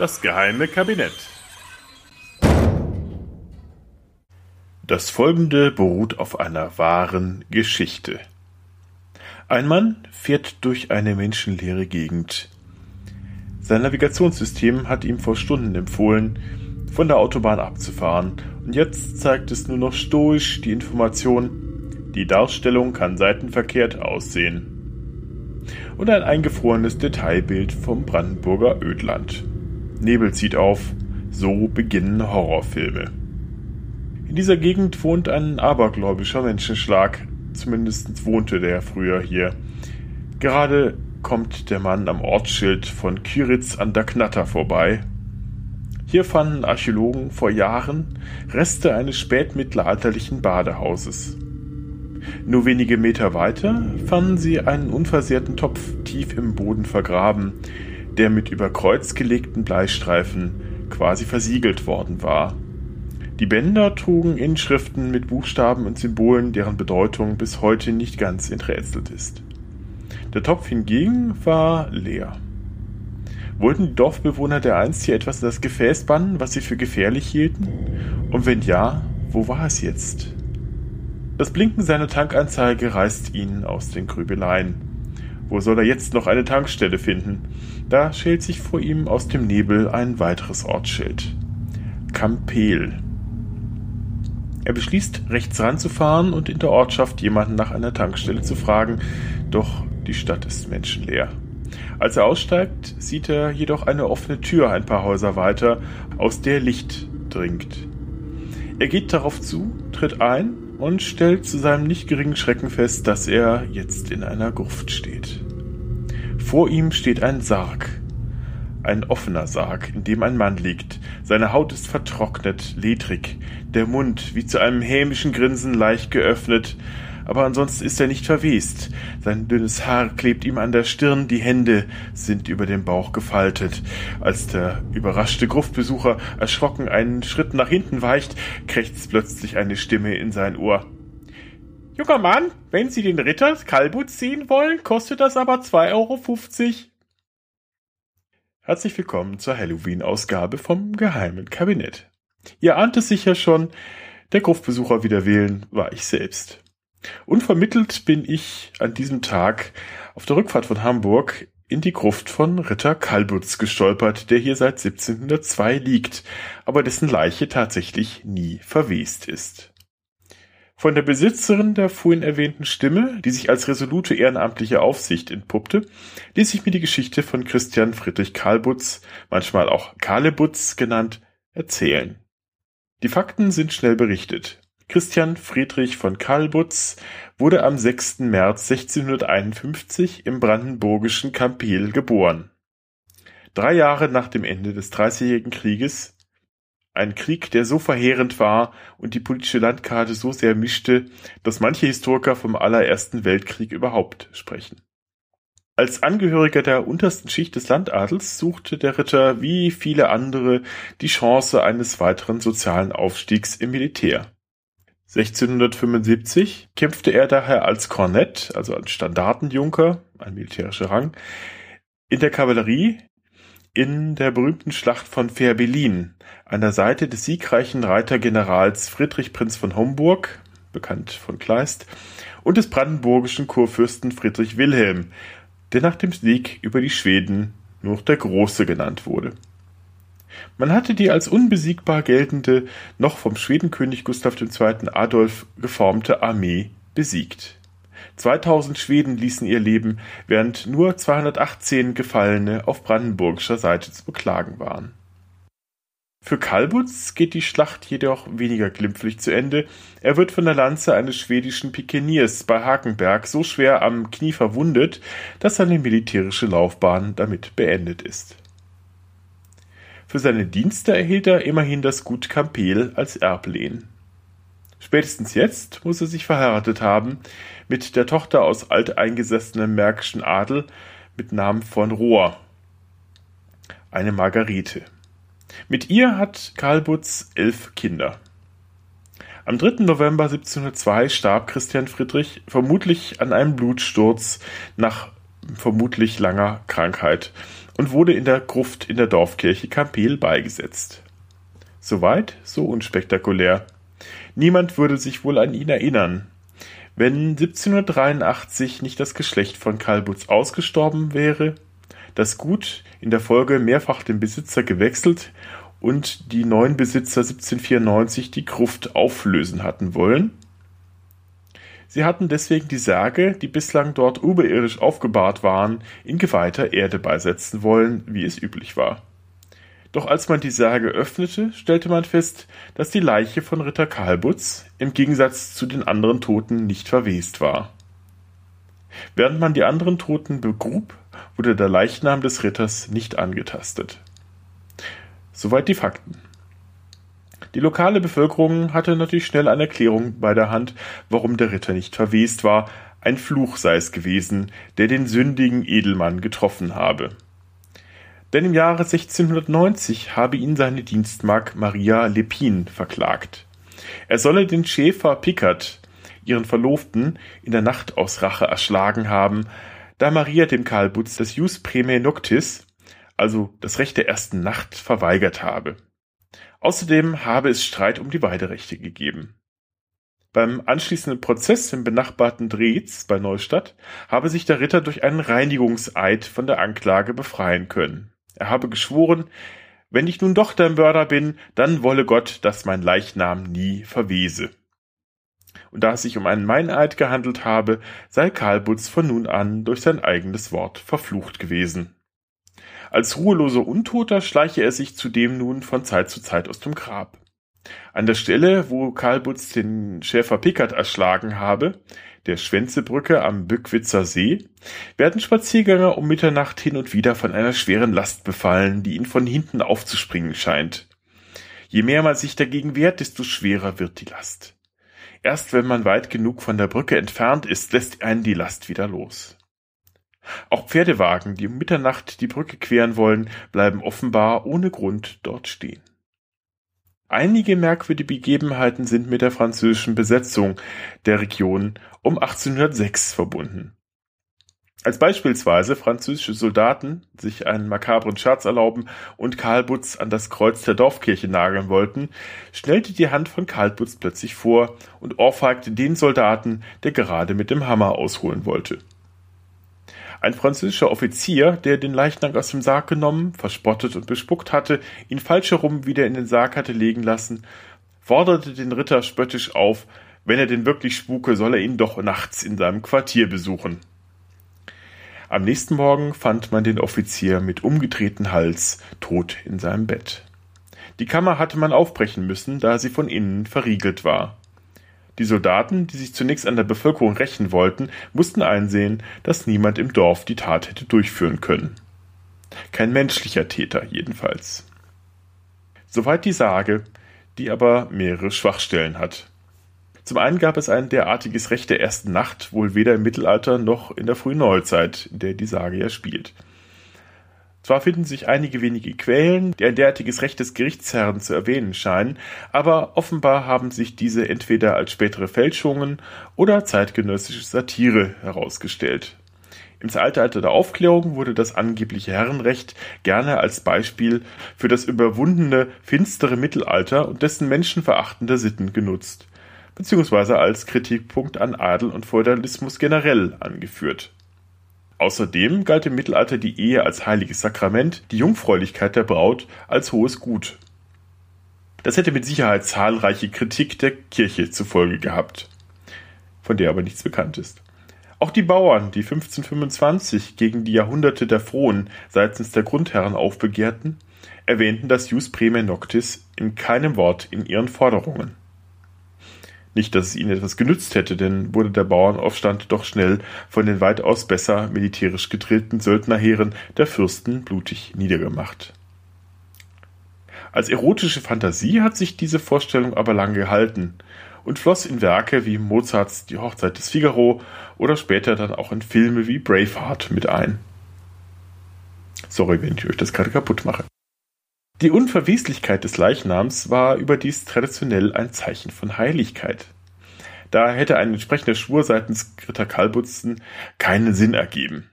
Das geheime Kabinett. Das folgende beruht auf einer wahren Geschichte. Ein Mann fährt durch eine menschenleere Gegend. Sein Navigationssystem hat ihm vor Stunden empfohlen, von der Autobahn abzufahren, und jetzt zeigt es nur noch stoisch die Information, die Darstellung kann seitenverkehrt aussehen. Und ein eingefrorenes Detailbild vom Brandenburger Ödland. Nebel zieht auf, so beginnen Horrorfilme. In dieser Gegend wohnt ein abergläubischer Menschenschlag, zumindest wohnte der früher hier. Gerade kommt der Mann am Ortsschild von Kyritz an der Knatter vorbei. Hier fanden Archäologen vor Jahren Reste eines spätmittelalterlichen Badehauses. Nur wenige Meter weiter fanden sie einen unversehrten Topf tief im Boden vergraben, der mit über Kreuz gelegten Bleistreifen quasi versiegelt worden war. Die Bänder trugen Inschriften mit Buchstaben und Symbolen, deren Bedeutung bis heute nicht ganz enträtselt ist. Der Topf hingegen war leer. Wollten die Dorfbewohner der einst hier etwas in das Gefäß bannen, was sie für gefährlich hielten? Und wenn ja, wo war es jetzt? Das Blinken seiner Tankanzeige reißt ihn aus den Grübeleien. Wo soll er jetzt noch eine Tankstelle finden? Da schält sich vor ihm aus dem Nebel ein weiteres Ortsschild. Kampel. Er beschließt, rechts ranzufahren und in der Ortschaft jemanden nach einer Tankstelle zu fragen, doch die Stadt ist menschenleer. Als er aussteigt, sieht er jedoch eine offene Tür ein paar Häuser weiter, aus der Licht dringt. Er geht darauf zu, tritt ein und stellt zu seinem nicht geringen Schrecken fest, dass er jetzt in einer Gruft steht. Vor ihm steht ein Sarg. Ein offener Sarg, in dem ein Mann liegt. Seine Haut ist vertrocknet, ledrig, der Mund wie zu einem hämischen Grinsen leicht geöffnet, aber ansonsten ist er nicht verwest. Sein dünnes Haar klebt ihm an der Stirn, die Hände sind über dem Bauch gefaltet. Als der überraschte Gruftbesucher erschrocken einen Schritt nach hinten weicht, krächzt plötzlich eine Stimme in sein Ohr. Junger Mann, wenn Sie den Ritter Kalbut ziehen wollen, kostet das aber 2,50 Euro. Herzlich willkommen zur Halloween-Ausgabe vom Geheimen Kabinett. Ihr ahnt es sicher schon, der Gruftbesucher wieder wählen war ich selbst. Unvermittelt bin ich an diesem Tag auf der Rückfahrt von Hamburg in die Gruft von Ritter Kalbutz gestolpert, der hier seit 1702 liegt, aber dessen Leiche tatsächlich nie verwest ist. Von der Besitzerin der vorhin erwähnten Stimme, die sich als resolute ehrenamtliche Aufsicht entpuppte, ließ ich mir die Geschichte von Christian Friedrich Kalbutz, manchmal auch Kalebutz genannt, erzählen. Die Fakten sind schnell berichtet. Christian Friedrich von Kalbutz wurde am 6. März 1651 im brandenburgischen Campel geboren. Drei Jahre nach dem Ende des Dreißigjährigen Krieges ein Krieg, der so verheerend war und die politische Landkarte so sehr mischte, dass manche Historiker vom allerersten Weltkrieg überhaupt sprechen. Als Angehöriger der untersten Schicht des Landadels suchte der Ritter wie viele andere die Chance eines weiteren sozialen Aufstiegs im Militär. 1675 kämpfte er daher als Kornett, also als Standartenjunker, ein militärischer Rang, in der Kavallerie in der berühmten Schlacht von Fehrbellin an der Seite des siegreichen Reitergenerals Friedrich Prinz von Homburg, bekannt von Kleist, und des brandenburgischen Kurfürsten Friedrich Wilhelm, der nach dem Sieg über die Schweden nur noch der Große genannt wurde. Man hatte die als unbesiegbar geltende, noch vom Schwedenkönig Gustav II. Adolf geformte Armee besiegt 2000 Schweden ließen ihr Leben, während nur 218 Gefallene auf brandenburgischer Seite zu beklagen waren. Für Kalbutz geht die Schlacht jedoch weniger glimpflich zu Ende. Er wird von der Lanze eines schwedischen Pikeniers bei Hakenberg so schwer am Knie verwundet, dass seine militärische Laufbahn damit beendet ist. Für seine Dienste erhielt er immerhin das Gut Campel als Erblehen. Spätestens jetzt muss er sich verheiratet haben mit der Tochter aus alteingesessenem märkischen Adel mit Namen von Rohr, eine Margarete. Mit ihr hat Karl Butz elf Kinder. Am 3. November 1702 starb Christian Friedrich vermutlich an einem Blutsturz nach vermutlich langer Krankheit und wurde in der Gruft in der Dorfkirche Campel beigesetzt. Soweit, so unspektakulär. Niemand würde sich wohl an ihn erinnern. Wenn 1783 nicht das Geschlecht von Kalbutz ausgestorben wäre, das Gut in der Folge mehrfach den Besitzer gewechselt und die neuen Besitzer 1794 die Gruft auflösen hatten wollen. Sie hatten deswegen die Särge, die bislang dort oberirdisch aufgebahrt waren, in geweihter Erde beisetzen wollen, wie es üblich war. Doch als man die Särge öffnete, stellte man fest, dass die Leiche von Ritter Kalbutz im Gegensatz zu den anderen Toten nicht verwest war. Während man die anderen Toten begrub, wurde der Leichnam des Ritters nicht angetastet. Soweit die Fakten. Die lokale Bevölkerung hatte natürlich schnell eine Erklärung bei der Hand, warum der Ritter nicht verwest war, ein Fluch sei es gewesen, der den sündigen Edelmann getroffen habe. Denn im Jahre 1690 habe ihn seine Dienstmagd Maria Lepin verklagt. Er solle den Schäfer Pickert, ihren Verlobten, in der Nacht aus Rache erschlagen haben, da Maria dem Kalbutz das Jus Prime Noctis, also das Recht der ersten Nacht, verweigert habe. Außerdem habe es Streit um die Weiderechte gegeben. Beim anschließenden Prozess im benachbarten Drehz bei Neustadt habe sich der Ritter durch einen Reinigungseid von der Anklage befreien können. Er habe geschworen, wenn ich nun doch der Mörder bin, dann wolle Gott, dass mein Leichnam nie verwese. Und da es sich um einen Meineid gehandelt habe, sei Karlbutz von nun an durch sein eigenes Wort verflucht gewesen. Als ruheloser Untoter schleiche er sich zudem nun von Zeit zu Zeit aus dem Grab. An der Stelle, wo Karlbutz den Schäfer Pickert erschlagen habe, der Schwänzebrücke am Bückwitzer See, werden Spaziergänger um Mitternacht hin und wieder von einer schweren Last befallen, die ihnen von hinten aufzuspringen scheint. Je mehr man sich dagegen wehrt, desto schwerer wird die Last. Erst wenn man weit genug von der Brücke entfernt ist, lässt einen die Last wieder los. Auch Pferdewagen, die um Mitternacht die Brücke queren wollen, bleiben offenbar ohne Grund dort stehen. Einige merkwürdige Begebenheiten sind mit der französischen Besetzung der Region um 1806 verbunden. Als beispielsweise französische Soldaten sich einen makabren Scherz erlauben und Karl Butz an das Kreuz der Dorfkirche nageln wollten, schnellte die Hand von Karl Butz plötzlich vor und ohrfeigte den Soldaten, der gerade mit dem Hammer ausholen wollte. Ein französischer Offizier, der den Leichnam aus dem Sarg genommen, verspottet und bespuckt hatte, ihn falsch herum wieder in den Sarg hatte legen lassen, forderte den Ritter spöttisch auf, wenn er denn wirklich spuke, soll er ihn doch nachts in seinem Quartier besuchen. Am nächsten Morgen fand man den Offizier mit umgedrehten Hals tot in seinem Bett. Die Kammer hatte man aufbrechen müssen, da sie von innen verriegelt war. Die Soldaten, die sich zunächst an der Bevölkerung rächen wollten, mussten einsehen, dass niemand im Dorf die Tat hätte durchführen können. Kein menschlicher Täter jedenfalls. Soweit die Sage, die aber mehrere Schwachstellen hat. Zum einen gab es ein derartiges Recht der ersten Nacht wohl weder im Mittelalter noch in der frühen Neuzeit, in der die Sage ja spielt. Zwar finden sich einige wenige Quellen, die ein derartiges Recht des Gerichtsherren zu erwähnen scheinen, aber offenbar haben sich diese entweder als spätere Fälschungen oder zeitgenössische Satire herausgestellt. Im Zeitalter der Aufklärung wurde das angebliche Herrenrecht gerne als Beispiel für das überwundene, finstere Mittelalter und dessen menschenverachtende Sitten genutzt, beziehungsweise als Kritikpunkt an Adel und Feudalismus generell angeführt. Außerdem galt im Mittelalter die Ehe als heiliges Sakrament, die Jungfräulichkeit der Braut als hohes Gut. Das hätte mit Sicherheit zahlreiche Kritik der Kirche zur Folge gehabt, von der aber nichts bekannt ist. Auch die Bauern, die 1525 gegen die Jahrhunderte der Frohen seitens der Grundherren aufbegehrten, erwähnten das Jus Prime Noctis in keinem Wort in ihren Forderungen. Nicht, dass es ihnen etwas genützt hätte, denn wurde der Bauernaufstand doch schnell von den weitaus besser militärisch gedrillten Söldnerheeren der Fürsten blutig niedergemacht. Als erotische Fantasie hat sich diese Vorstellung aber lang gehalten und floss in Werke wie Mozarts Die Hochzeit des Figaro oder später dann auch in Filme wie Braveheart mit ein. Sorry, wenn ich euch das gerade kaputt mache. Die Unverweslichkeit des Leichnams war überdies traditionell ein Zeichen von Heiligkeit. Da hätte ein entsprechender Schwur seitens Ritter Kalbutzen keinen Sinn ergeben.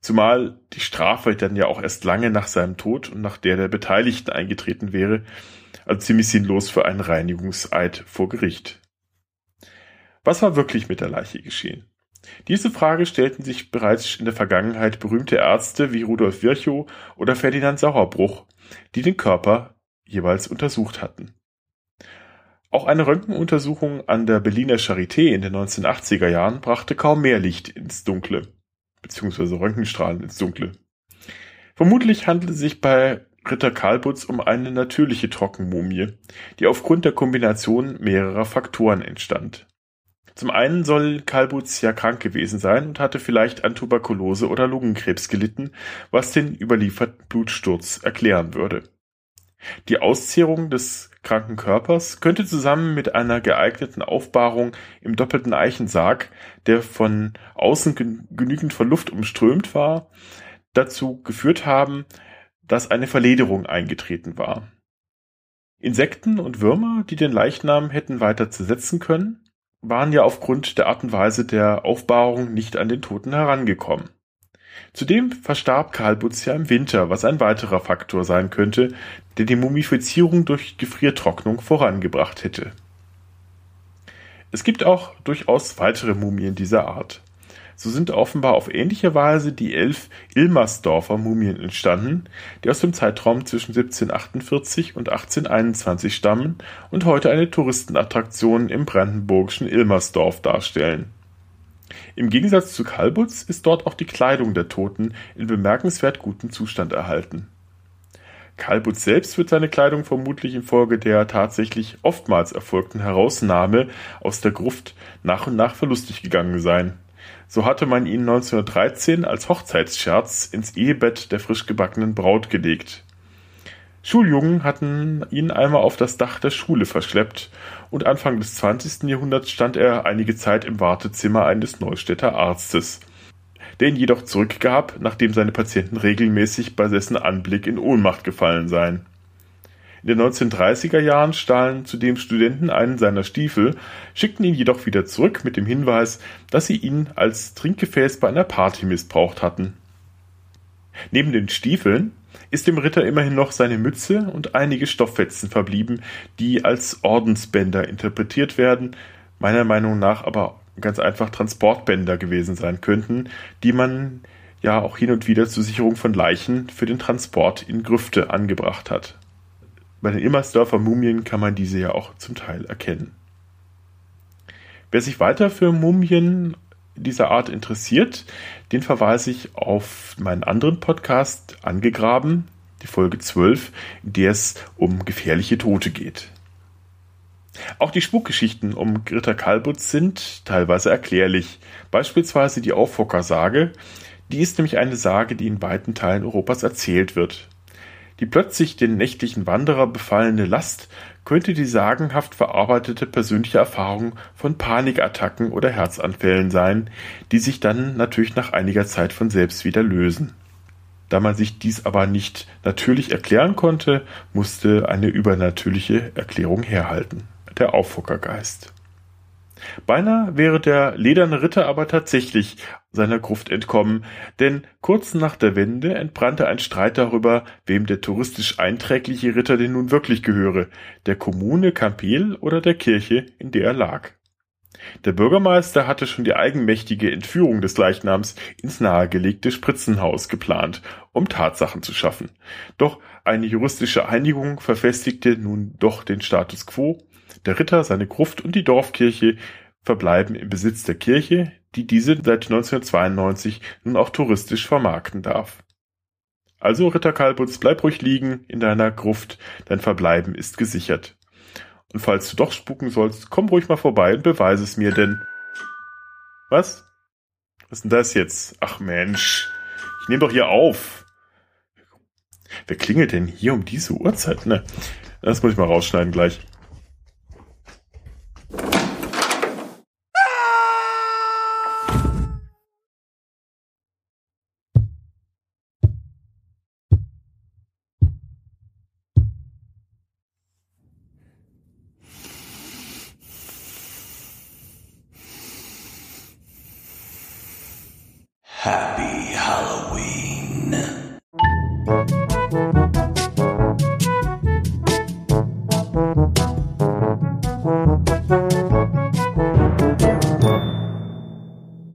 Zumal die Strafe dann ja auch erst lange nach seinem Tod und nach der der Beteiligten eingetreten wäre, also ziemlich sinnlos für einen Reinigungseid vor Gericht. Was war wirklich mit der Leiche geschehen? Diese Frage stellten sich bereits in der Vergangenheit berühmte Ärzte wie Rudolf Virchow oder Ferdinand Sauerbruch, die den Körper jeweils untersucht hatten. Auch eine Röntgenuntersuchung an der Berliner Charité in den 1980er Jahren brachte kaum mehr Licht ins Dunkle, beziehungsweise Röntgenstrahlen ins Dunkle. Vermutlich handelt es sich bei Ritter Kalbutz um eine natürliche Trockenmumie, die aufgrund der Kombination mehrerer Faktoren entstand. Zum einen soll Kalbutz ja krank gewesen sein und hatte vielleicht an Tuberkulose oder Lungenkrebs gelitten, was den überlieferten Blutsturz erklären würde. Die Auszehrung des kranken Körpers könnte zusammen mit einer geeigneten Aufbahrung im doppelten Eichensarg, der von außen genügend von Luft umströmt war, dazu geführt haben, dass eine Verlederung eingetreten war. Insekten und Würmer, die den Leichnam hätten weiter zersetzen können, waren ja aufgrund der Art und Weise der Aufbahrung nicht an den Toten herangekommen. Zudem verstarb Karl Butz ja im Winter, was ein weiterer Faktor sein könnte, der die Mumifizierung durch Gefriertrocknung vorangebracht hätte. Es gibt auch durchaus weitere Mumien dieser Art. So sind offenbar auf ähnliche Weise die elf Ilmersdorfer Mumien entstanden, die aus dem Zeitraum zwischen 1748 und 1821 stammen und heute eine Touristenattraktion im brandenburgischen Ilmersdorf darstellen. Im Gegensatz zu Kalbutz ist dort auch die Kleidung der Toten in bemerkenswert gutem Zustand erhalten. Kalbutz selbst wird seine Kleidung vermutlich infolge der tatsächlich oftmals erfolgten Herausnahme aus der Gruft nach und nach verlustig gegangen sein so hatte man ihn 1913 als Hochzeitsscherz ins Ehebett der frisch gebackenen Braut gelegt. Schuljungen hatten ihn einmal auf das Dach der Schule verschleppt und Anfang des 20. Jahrhunderts stand er einige Zeit im Wartezimmer eines Neustädter Arztes, der ihn jedoch zurückgab, nachdem seine Patienten regelmäßig bei dessen Anblick in Ohnmacht gefallen seien. In den 1930er Jahren stahlen zudem Studenten einen seiner Stiefel, schickten ihn jedoch wieder zurück mit dem Hinweis, dass sie ihn als Trinkgefäß bei einer Party missbraucht hatten. Neben den Stiefeln ist dem Ritter immerhin noch seine Mütze und einige Stofffetzen verblieben, die als Ordensbänder interpretiert werden, meiner Meinung nach aber ganz einfach Transportbänder gewesen sein könnten, die man ja auch hin und wieder zur Sicherung von Leichen für den Transport in Grüfte angebracht hat. Bei den Immersdorfer Mumien kann man diese ja auch zum Teil erkennen. Wer sich weiter für Mumien dieser Art interessiert, den verweise ich auf meinen anderen Podcast Angegraben, die Folge 12, in der es um gefährliche Tote geht. Auch die Spukgeschichten um Ritter Kalbutz sind teilweise erklärlich. Beispielsweise die Aufhocker-Sage. Die ist nämlich eine Sage, die in weiten Teilen Europas erzählt wird. Die plötzlich den nächtlichen Wanderer befallene Last könnte die sagenhaft verarbeitete persönliche Erfahrung von Panikattacken oder Herzanfällen sein, die sich dann natürlich nach einiger Zeit von selbst wieder lösen. Da man sich dies aber nicht natürlich erklären konnte, musste eine übernatürliche Erklärung herhalten. Der Auffuckergeist. Beinahe wäre der lederne Ritter aber tatsächlich seiner Gruft entkommen, denn kurz nach der Wende entbrannte ein Streit darüber, wem der touristisch einträgliche Ritter denn nun wirklich gehöre, der Kommune Campel oder der Kirche, in der er lag. Der Bürgermeister hatte schon die eigenmächtige Entführung des Leichnams ins nahegelegte Spritzenhaus geplant, um Tatsachen zu schaffen. Doch eine juristische Einigung verfestigte nun doch den Status quo der Ritter, seine Gruft und die Dorfkirche verbleiben im Besitz der Kirche, die diese seit 1992 nun auch touristisch vermarkten darf. Also, Ritter Kalbutz, bleib ruhig liegen in deiner Gruft, dein Verbleiben ist gesichert. Und falls du doch spuken sollst, komm ruhig mal vorbei und beweise es mir, denn... Was? Was ist denn das jetzt? Ach Mensch, ich nehme doch hier auf. Wer klingelt denn hier um diese Uhrzeit? Ne, das muss ich mal rausschneiden gleich. Happy Halloween.